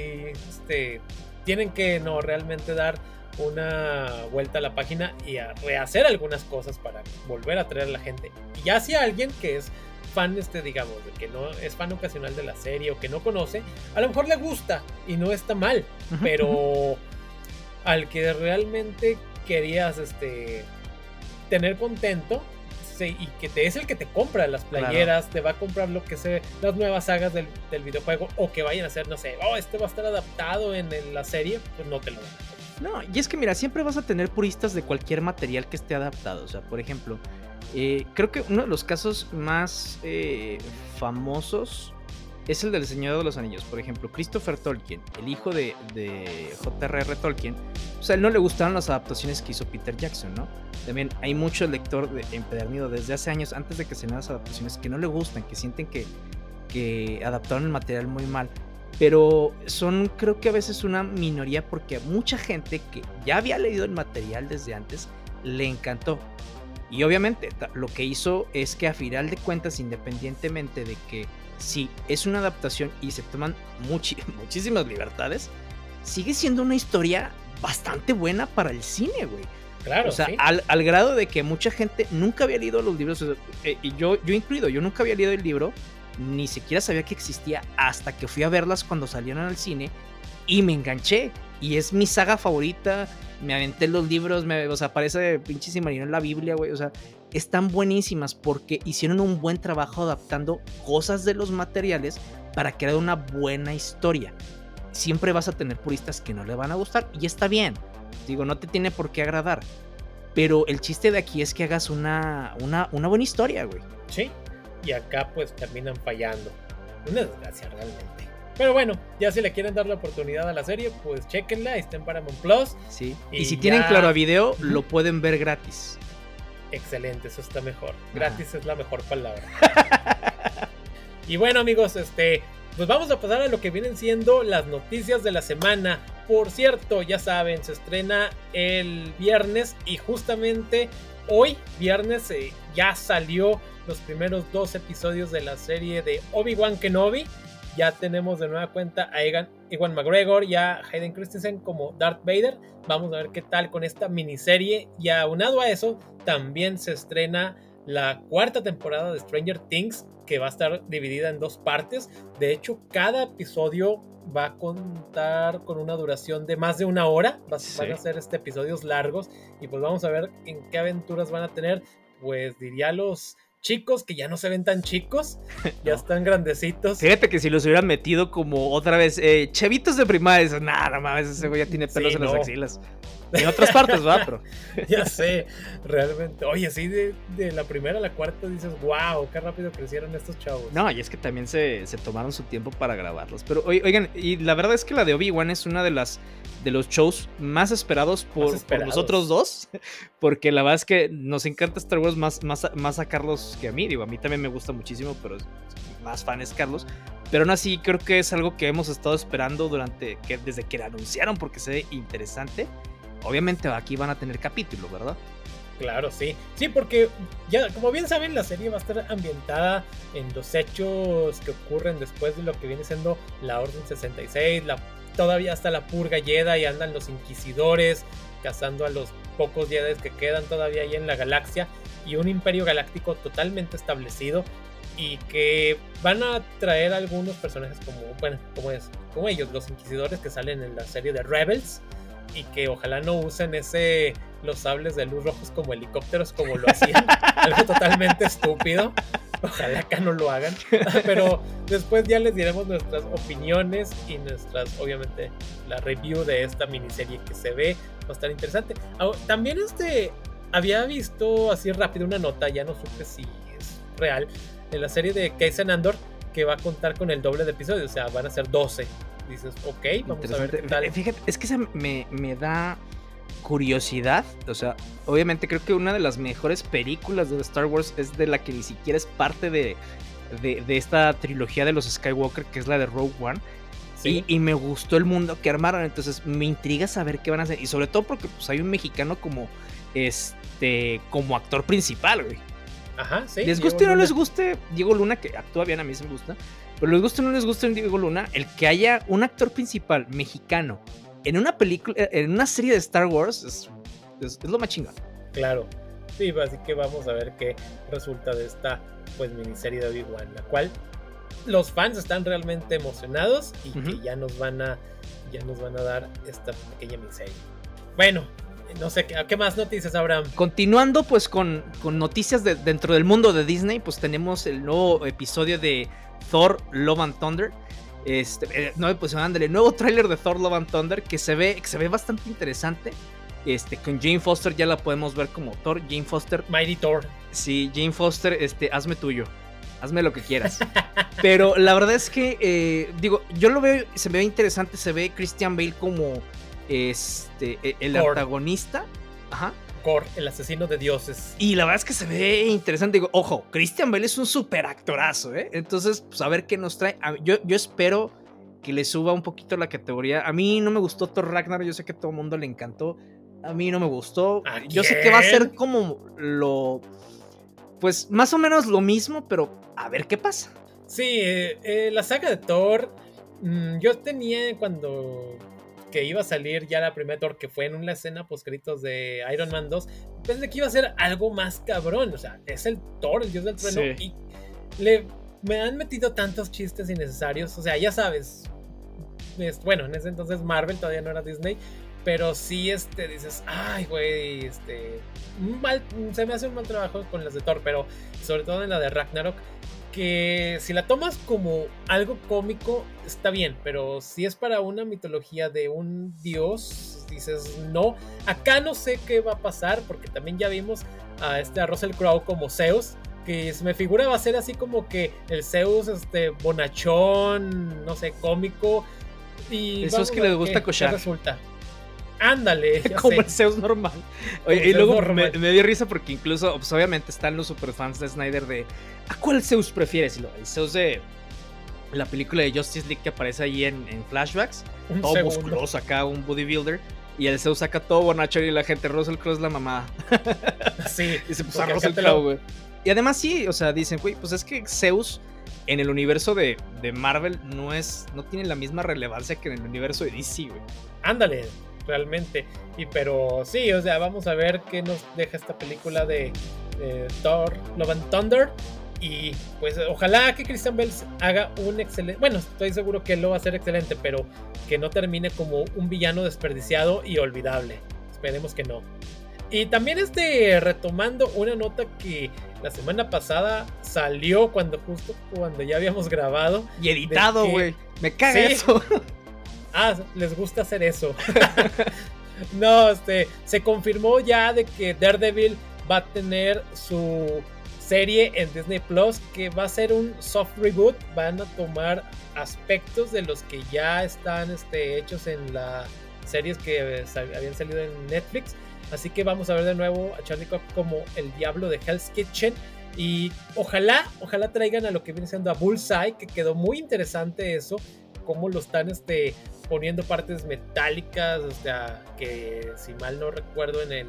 este, tienen que no realmente dar una vuelta a la página y a rehacer algunas cosas para volver a traer a la gente. Y ya si alguien que es fan, este, digamos, que no es fan ocasional de la serie o que no conoce, a lo mejor le gusta y no está mal, pero al que realmente querías este tener contento sí, y que te es el que te compra las Claro. playeras, te va a comprar lo que sea, las nuevas sagas del, del videojuego o que vayan a hacer, no sé, oh, este va a estar adaptado en, el- la serie, pues no te lo dan. No, y es que mira, siempre vas a tener puristas de cualquier material que esté adaptado. O sea, por ejemplo, eh, creo que uno de los casos más eh, famosos es el del Señor de los Anillos. Por ejemplo, Christopher Tolkien, el hijo de, de J.R.R. Tolkien. O sea, a él no le gustaron las adaptaciones que hizo Peter Jackson, ¿no? También hay mucho lector de, empedernido desde hace años, antes de que se las adaptaciones, que no le gustan, que sienten que, que adaptaron el material muy mal pero son creo que a veces una minoría porque a mucha gente que ya había leído el material desde antes le encantó. Y obviamente lo que hizo es que a final de cuentas, independientemente de que si es una adaptación y se toman <laughs> muchísimas libertades, sigue siendo una historia bastante buena para el cine, güey. Claro, o sea, sí. al, al grado de que mucha gente nunca había leído los libros, eh, y yo, yo incluido, yo nunca había leído el libro, ni siquiera sabía que existía hasta que fui a verlas cuando salieron al cine y me enganché. Y es mi saga favorita, me aventé los libros, me, o sea, parece pinche marino en la Biblia, güey, o sea, están buenísimas porque hicieron un buen trabajo adaptando cosas de los materiales para crear una buena historia. Siempre vas a tener puristas que no le van a gustar y está bien. Digo, no te tiene por qué agradar. Pero el chiste de aquí es que hagas una, una, una buena historia, güey. Sí, y acá pues terminan fallando. Una desgracia realmente. Pero bueno, ya si le quieren dar la oportunidad a la serie, pues chequenla, está en Paramount Plus. Sí. Y, Y si tienen claro a video, lo pueden ver gratis. Excelente, eso está mejor. Gratis es la mejor palabra. y bueno amigos, este, pues vamos a pasar a lo que vienen siendo las noticias de la semana. Por cierto, ya saben, se estrena el viernes y justamente hoy, viernes, eh, ya salió los primeros dos episodios de la serie de Obi-Wan Kenobi. Ya tenemos de nueva cuenta a Egan, Ewan McGregor y a Hayden Christensen como Darth Vader. Vamos a ver qué tal con esta miniserie. Y aunado a eso, también se estrena la cuarta temporada de Stranger Things, que va a estar dividida en dos partes. De hecho, cada episodio va a contar con una duración de más de una hora. Sí. Van a ser este, episodios largos. Y pues vamos a ver en qué aventuras van a tener. Pues diría los chicos que ya no se ven tan chicos, <laughs> ya No. están grandecitos. Fíjate que si los hubieran metido como otra vez, eh, chavitos de primaria, nada, mames, ese güey ya tiene pelos Sí, en las axilas. En otras partes, va, pero. <laughs> ya sé, realmente. Oye, sí, de, de la primera a la cuarta dices, wow, qué rápido crecieron estos chavos. No, y es que también se, se tomaron su tiempo para grabarlos. Pero oi- oigan, y la verdad es que la de Obi-Wan es una de las de los shows más esperados por, por esperados. nosotros dos. Porque la verdad es que nos encanta Star Wars más, más, más a Carlos que a mí. Digo, a mí también me gusta muchísimo, pero más fan es Carlos. Pero aún así creo que es algo que hemos estado esperando durante que desde que la anunciaron porque se ve interesante. Obviamente aquí van a tener capítulo, ¿verdad? Claro, sí. Sí, porque ya, como bien saben, la serie va a estar ambientada en los hechos que ocurren después de lo que viene siendo la Orden 66, la, todavía hasta la purga Jedi y andan los inquisidores cazando a los pocos Jedi que quedan todavía ahí en la galaxia y un imperio galáctico totalmente establecido y que van a traer algunos personajes como, bueno, como es, como ellos, los inquisidores que salen en la serie de Rebels y que ojalá no usen ese los sables de luz rojos como helicópteros como lo hacían, <laughs> algo totalmente estúpido. Ojalá acá no lo hagan, <laughs> pero después ya les diremos nuestras opiniones y nuestras, obviamente, la review de esta miniserie que se ve, va a estar interesante. También este, había visto así rápido una nota, ya no supe si es real, de la serie de Kaizen Andor que va a contar con el doble de episodios, o sea, van a ser 12. Dices, ok, vamos a ver qué tal. Fíjate, es que esa me, me da curiosidad. O sea, obviamente creo que una de las mejores películas de Star Wars es de la que ni siquiera es parte de, de, de esta trilogía de los Skywalker, que es la de Rogue One. Sí. Y, y me gustó el mundo que armaron. Entonces me intriga saber qué van a hacer. Y sobre todo porque pues, hay un mexicano como este, como actor principal, güey. Ajá, sí. Les guste o no les guste Diego Luna, que actúa bien, a mí sí me gusta. Pero les guste o no les guste Diego Luna, el que haya un actor principal mexicano en una película, en una serie de Star Wars, es, es, lo más chingón. Claro. Sí, así que vamos a ver qué resulta de esta pues miniserie de Obi-Wan, la cual los fans están realmente emocionados y que ya nos van a ya nos van a dar esta pequeña miniserie. Bueno, no sé, ¿qué más noticias, Abraham? Continuando pues con, con noticias de, dentro del mundo de Disney, pues tenemos el nuevo episodio de Thor Love and Thunder. Este, eh, no, pues el nuevo tráiler de Thor Love and Thunder que se ve, que se ve bastante interesante. Este, con Jane Foster ya la podemos ver como Thor, Jane Foster. Mighty Thor. Sí, Jane Foster, este, hazme tuyo. Hazme lo que quieras. <laughs> Pero la verdad es que, eh, digo, yo lo veo, se ve interesante, se ve Christian Bale como este, e, el antagonista. Ajá. El asesino de dioses. Y la verdad es que se ve interesante. Digo, ojo, Christian Bale es un super actorazo, ¿eh? Entonces, pues a ver qué nos trae. Yo, yo espero que le suba un poquito la categoría. A mí no me gustó Thor Ragnar, yo sé que a todo el mundo le encantó. A mí no me gustó. Yo sé que va a ser como lo. Pues más o menos lo mismo, pero a ver qué pasa. Sí, eh, eh, la saga de Thor. Mm, yo tenía cuando que iba a salir ya la primera Thor, que fue en una escena poscritos de Iron Man 2, pensé que iba a ser algo más cabrón. O sea, es el Thor, el dios del trueno, y le, me han metido tantos chistes innecesarios. O sea, ya sabes. bueno, en ese entonces Marvel todavía no era Disney. Pero sí, este, dices, ay, güey, este, mal, se me hace un mal trabajo con las de Thor, pero sobre todo en la de Ragnarok, que si la tomas como algo cómico, está bien, pero si es para una mitología de un dios, dices, no, acá no sé qué va a pasar, porque también ya vimos a este a Russell Crowe como Zeus, que me figura va a ser así como que el Zeus, este, bonachón, no sé, cómico. Y Eso es que le gusta cochar. resulta. Ándale. <laughs> Como el Zeus normal. y luego me, dio risa porque incluso, pues, obviamente están los superfans de Snyder de ¿a cuál Zeus prefieres? El Zeus de la película de Justice League que aparece ahí en, flashbacks. todo musculoso acá, un bodybuilder. Y el Zeus saca todo bonacho y la gente, Russell Crowe es la mamá. <laughs> Sí. <laughs> y se puso a Russell Crowe, güey. Y además sí, o sea, dicen, güey, pues es que Zeus en el universo de, de, Marvel no es, no tiene la misma relevancia que en el universo de DC, güey. Ándale, realmente. Y pero sí, o sea, vamos a ver qué nos deja esta película de Thor, Love and Thunder. Y pues ojalá que Christian Bell haga un excelente. Bueno, estoy seguro que lo va a hacer excelente, pero que no termine como un villano desperdiciado y olvidable. Esperemos que no. Y también este, retomando una nota que la semana pasada salió cuando justo cuando ya habíamos grabado. Y editado, güey. Me caga eso. <laughs> ah, les gusta hacer eso. <laughs> no, este, se confirmó ya de que Daredevil va a tener su serie en Disney Plus que va a ser un soft reboot. Van a tomar aspectos de los que ya están este, hechos en las series que habían salido en Netflix. Así que vamos a ver de nuevo a Charlie Cox como el diablo de Hell's Kitchen. Y ojalá, ojalá traigan a lo que viene siendo a Bullseye, que quedó muy interesante eso, cómo lo están este, poniendo partes metálicas, o sea, que si mal no recuerdo en el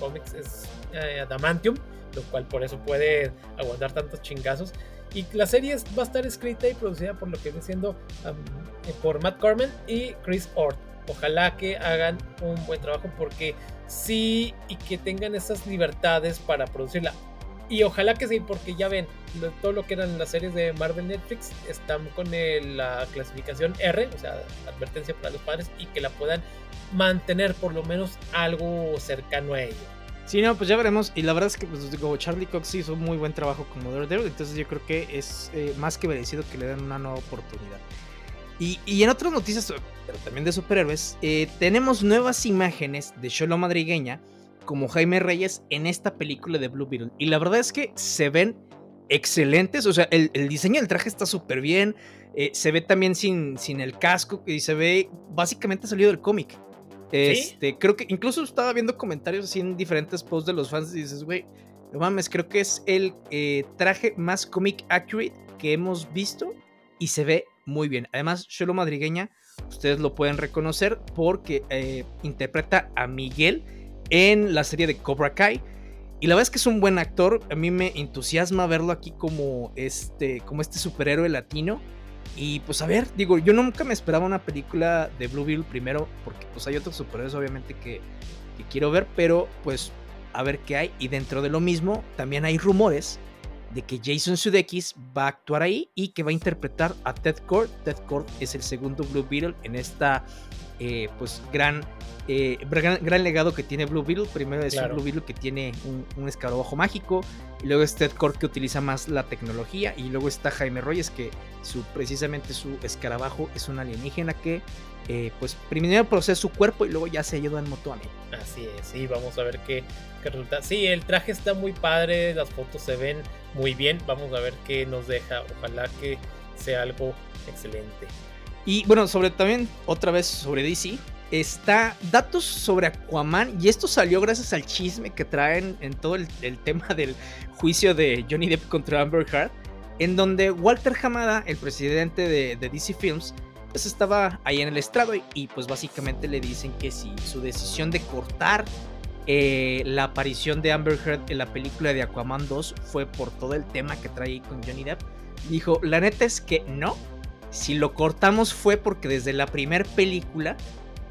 cómics es eh, adamantium, lo cual por eso puede aguantar tantos chingazos. Y la serie va a estar escrita y producida por lo que viene siendo eh, por Matt Corman y Chris Ort. Ojalá que hagan un buen trabajo porque sí y que tengan esas libertades para producirla. Y ojalá que sí, porque ya ven, todo lo que eran las series de Marvel Netflix están con la clasificación R, o sea, advertencia para los padres, y que la puedan mantener por lo menos algo cercano a ello. Sí, no, pues ya veremos. Y la verdad es que, pues digo, Charlie Cox hizo muy buen trabajo como Daredevil, entonces yo creo que es eh, más que merecido que le den una nueva oportunidad. Y, en otras noticias, pero también de superhéroes, eh, tenemos nuevas imágenes de Sholo Madrigueña como Jaime Reyes en esta película de Blue Beetle. Y la verdad es que se ven excelentes. O sea, el, diseño del traje está súper bien. Eh, se ve también sin, sin el casco y se ve básicamente salido del cómic. Este, creo que incluso estaba viendo comentarios así en diferentes posts de los fans y dices, güey, no mames, creo que es el eh, traje más comic accurate que hemos visto y se ve muy bien. Además, Sholo Madrigueña, ustedes lo pueden reconocer porque eh, interpreta a Miguel en la serie de Cobra Kai. Y la verdad es que es un buen actor. A mí me entusiasma verlo aquí como este, como este superhéroe latino. Y pues a ver, digo, yo nunca me esperaba una película de Blue Beetle primero, porque pues hay otros superhéroes obviamente que, quiero ver, pero pues a ver qué hay. Y dentro de lo mismo, también hay rumores de que Jason Sudeikis va a actuar ahí y que va a interpretar a Ted Kord. Ted Kord es el segundo Blue Beetle en esta eh, pues gran, eh, gran, legado que tiene Blue Beetle. Primero es un Blue Beetle que tiene un, un, escarabajo mágico, y luego es Ted Kord que utiliza más la tecnología, y luego está Jaime Reyes que su, precisamente su escarabajo es un alienígena que eh, pues primero procesa su cuerpo y luego ya se ayuda en mí. Así es, sí, vamos a ver qué, qué, resulta. Sí, el traje está muy padre, las fotos se ven muy bien, vamos a ver qué nos deja, ojalá que sea algo excelente. Y bueno, sobre también, otra vez sobre DC, está datos sobre Aquaman y esto salió gracias al chisme que traen en todo el, tema del juicio de Johnny Depp contra Amber Heard, en donde Walter Hamada, el presidente de, DC Films, pues estaba ahí en el estrado y, pues básicamente le dicen que si su decisión de cortar eh, la aparición de Amber Heard en la película de Aquaman 2 fue por todo el tema que trae con Johnny Depp. Dijo, la neta es que no. Si lo cortamos fue porque desde la primera película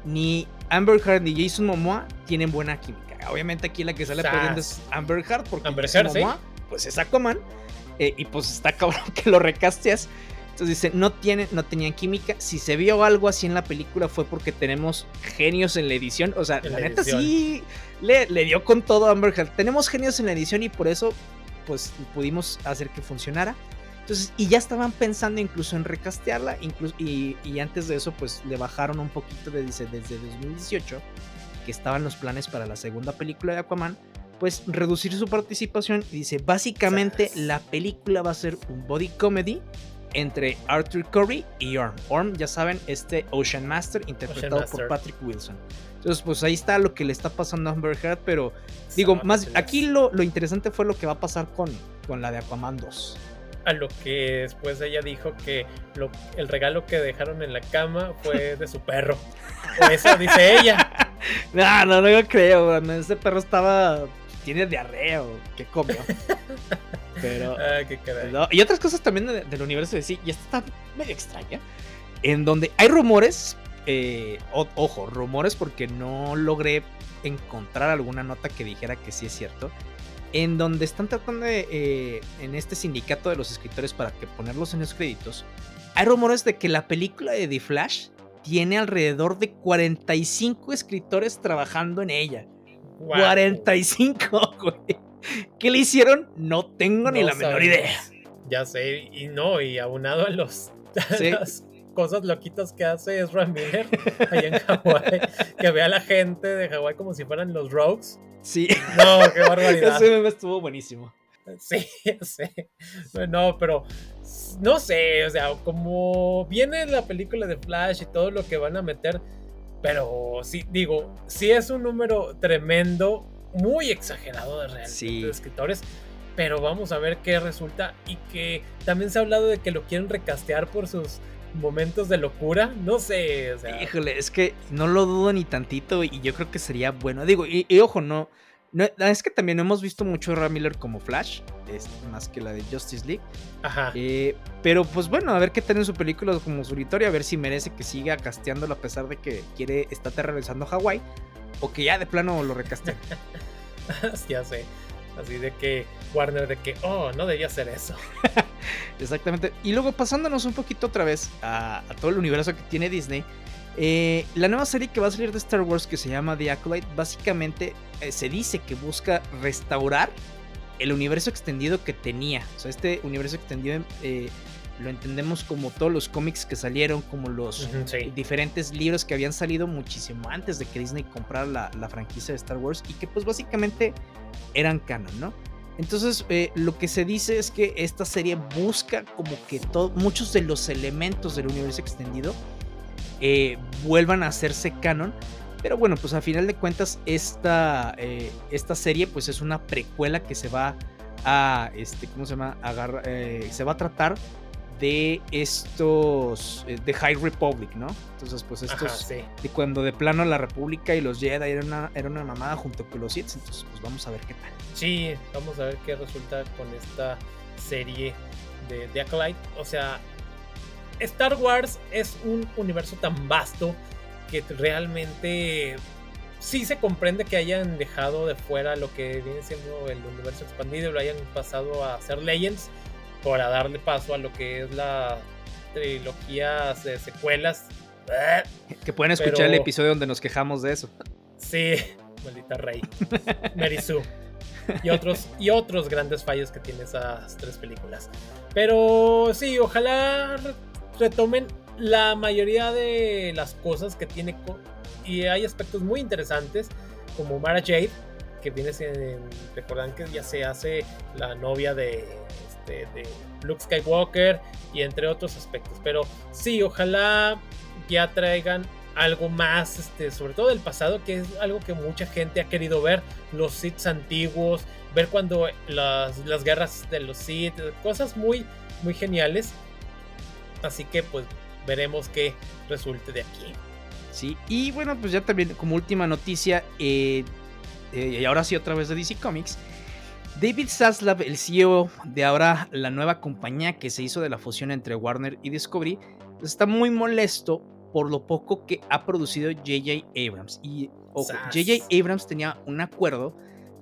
ni Amber Heard ni Jason Momoa tienen buena química. Obviamente aquí la que sale perdiendo es Amber Heard porque Amber Jason Momoa pues es Aquaman eh, y pues está cabrón <laughs> que lo recasteas entonces dice, no, tiene, no tenían química. Si se vio algo así en la película fue porque tenemos genios en la edición. O sea, la, neta sí le, dio con todo a Amber Heard. Tenemos genios en la edición y por eso pues pudimos hacer que funcionara. Entonces, y ya estaban pensando incluso en recastearla. Incluso, y, antes de eso, pues le bajaron un poquito de, dice, desde 2018, que estaban los planes para la segunda película de Aquaman pues reducir su participación y dice básicamente la película va a ser un body comedy entre Arthur Curry y Orm. Orm, ya saben, este Ocean Master interpretado por Patrick Wilson. Entonces, pues ahí está lo que le está pasando a Amber Heard, pero digo, más aquí lo, lo, interesante fue lo que va a pasar con, con la de Aquaman 2. A lo que después ella dijo que lo, el regalo que dejaron en la cama fue de su perro. <laughs> Eso dice ella. no, no, no lo creo, ese perro estaba tiene diarrea o qué comió. Pero. <laughs> Ah, y otras cosas también del universo de sí, y esta está medio extraña. En donde hay rumores. Eh, ojo, rumores porque no logré encontrar alguna nota que dijera que sí es cierto. En donde están tratando de. Eh, en este sindicato de los escritores para que ponerlos en los créditos. Hay rumores de que la película de The Flash tiene alrededor de 45 escritores trabajando en ella. 45, <laughs> güey. ¿Qué le hicieron? No tengo ni la menor idea. Ya sé, y no, y aunado a los las cosas loquitas que hace Ezra <laughs> Miller ahí en Hawái, que ve a la gente de Hawái como si fueran los Rogues. Sí. No, qué barbaridad. Ese meme estuvo buenísimo. Sí, <laughs> sé. No, pero no sé, o sea, como viene la película de Flash y todo lo que van a meter, pero sí, digo, sí es un número tremendo, muy exagerado de, real, de escritores. Pero vamos a ver qué resulta. Y que también se ha hablado de que lo quieren recastear por sus momentos de locura. No sé. Híjole, es que no lo dudo ni tantito. Y yo creo que sería bueno. Digo, y ojo, no no, es que también hemos visto mucho a Miller como Flash, más que la de Justice League. Ajá. Eh, pero pues bueno, a ver qué tal en su película como solitario, a ver si merece que siga casteándolo a pesar de que quiere, está regresando a Hawái, o que ya de plano lo recaste. <laughs> ya sé. Así de que Warner de que, oh, no debía hacer eso. <laughs> Exactamente. Y luego pasándonos un poquito otra vez a todo el universo que tiene Disney. Eh, la nueva serie que va a salir de Star Wars que se llama The Acolyte básicamente eh, se dice que busca restaurar el universo extendido que tenía. O sea, este universo extendido eh, lo entendemos como todos los cómics que salieron, como los diferentes libros que habían salido muchísimo antes de que Disney comprara la, franquicia de Star Wars y que pues básicamente eran canon, ¿no? Entonces, lo que se dice es que esta serie busca como que muchos de los elementos del universo extendido eh, vuelvan a hacerse canon. Pero bueno, pues a final de cuentas esta, eh, esta serie pues es una precuela que se va a, este, ¿cómo se llama? Agarrar, eh, se va a tratar de estos eh, de High Republic, ¿no? Entonces, pues estos de cuando de plano la República y los Jedi era una, era una mamada junto con los Sith, entonces pues vamos a ver qué tal. Sí, vamos a ver qué resulta con esta serie de, de Acolyte. O sea, Star Wars es un universo tan vasto que realmente sí se comprende que hayan dejado de fuera lo que viene siendo el universo expandido y lo hayan pasado a hacer Legends para darle paso a lo que es la trilogía de secuelas. Que pueden escuchar el episodio donde nos quejamos de eso. Sí, maldita rey. Mary Sue. Y otros, y otros grandes fallos que tiene esas tres películas. Pero sí, ojalá retomen la mayoría de las cosas que tiene y hay aspectos muy interesantes como Mara Jade que viene siendo recuerdan que ya se hace la novia de, este, de Luke Skywalker y entre otros aspectos pero sí ojalá ya traigan algo más este, sobre todo del pasado que es algo que mucha gente ha querido ver los Sith antiguos ver cuando las, las guerras de los Sith cosas muy muy geniales así que pues veremos qué resulte de aquí. Sí, y bueno, pues ya también como última noticia, eh, eh, y ahora sí otra vez de DC Comics, David Zaslav, el CEO de ahora la nueva compañía que se hizo de la fusión entre Warner y Discovery, pues está muy molesto por lo poco que ha producido JJ Abrams. Y ojo, JJ Abrams tenía un acuerdo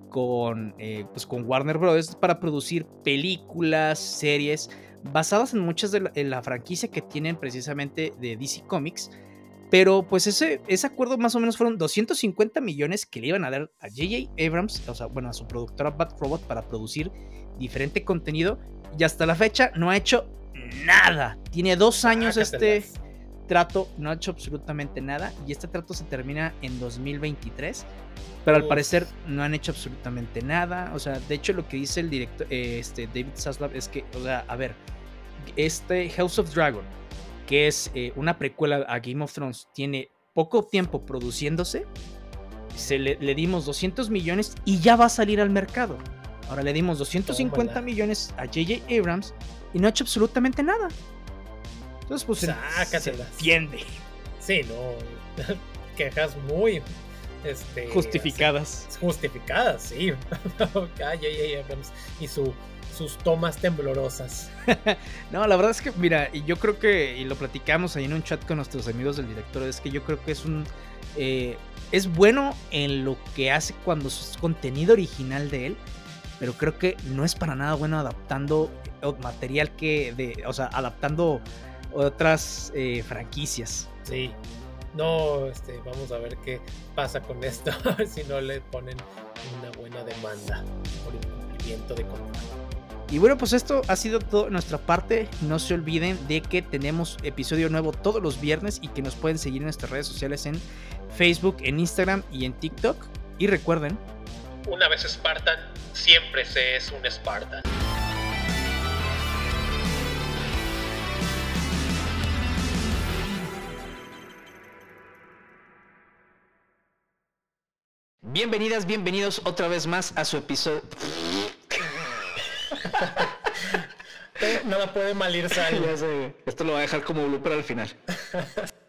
con, eh, pues con Warner Bros. para producir películas, series basadas en muchas de la, franquicia que tienen precisamente de DC Comics. Pero pues ese, ese acuerdo más o menos fueron 250 millones que le iban a dar a JJ Abrams, o sea, bueno, a su productora Bad Robot para producir diferente contenido. Y hasta la fecha no ha hecho nada. Tiene dos años este trato, no ha hecho absolutamente nada. Y este trato se termina en 2023. Pero al parecer no han hecho absolutamente nada. O sea, de hecho lo que dice el director, este, David Zaslav es que, o sea, a ver, este House of Dragon, que es eh, una precuela a Game of Thrones, tiene poco tiempo produciéndose, se le, dimos 200 millones y ya va a salir al mercado. Ahora le dimos 250 millones a JJ Abrams y no ha hecho absolutamente nada. Entonces, pues se, entiende. Sí, no. <laughs> Quejas muy este, justificadas. justificadas, sí. <laughs> JJ Abrams y su sus tomas temblorosas. <laughs> no, la verdad es que, mira, y yo creo que, y lo platicamos ahí en un chat con nuestros amigos del director, es que yo creo que es un... Eh, es bueno en lo que hace cuando es contenido original de él, pero creo que no es para nada bueno adaptando material que, de, o sea, adaptando otras eh, franquicias. Sí. No, este, vamos a ver qué pasa con esto, <laughs> si no le ponen una buena demanda por incumplimiento de contrato. Y bueno, pues esto ha sido todo nuestra parte. No se olviden de que tenemos episodio nuevo todos los viernes y que nos pueden seguir en nuestras redes sociales en Facebook, en Instagram y en TikTok. Y recuerden, una vez Spartan, siempre se es un Spartan. Bienvenidas, bienvenidos otra vez más a su episodio. <laughs> Nada puede mal ir sal. <laughs> Esto lo voy a dejar como blooper al final. <laughs>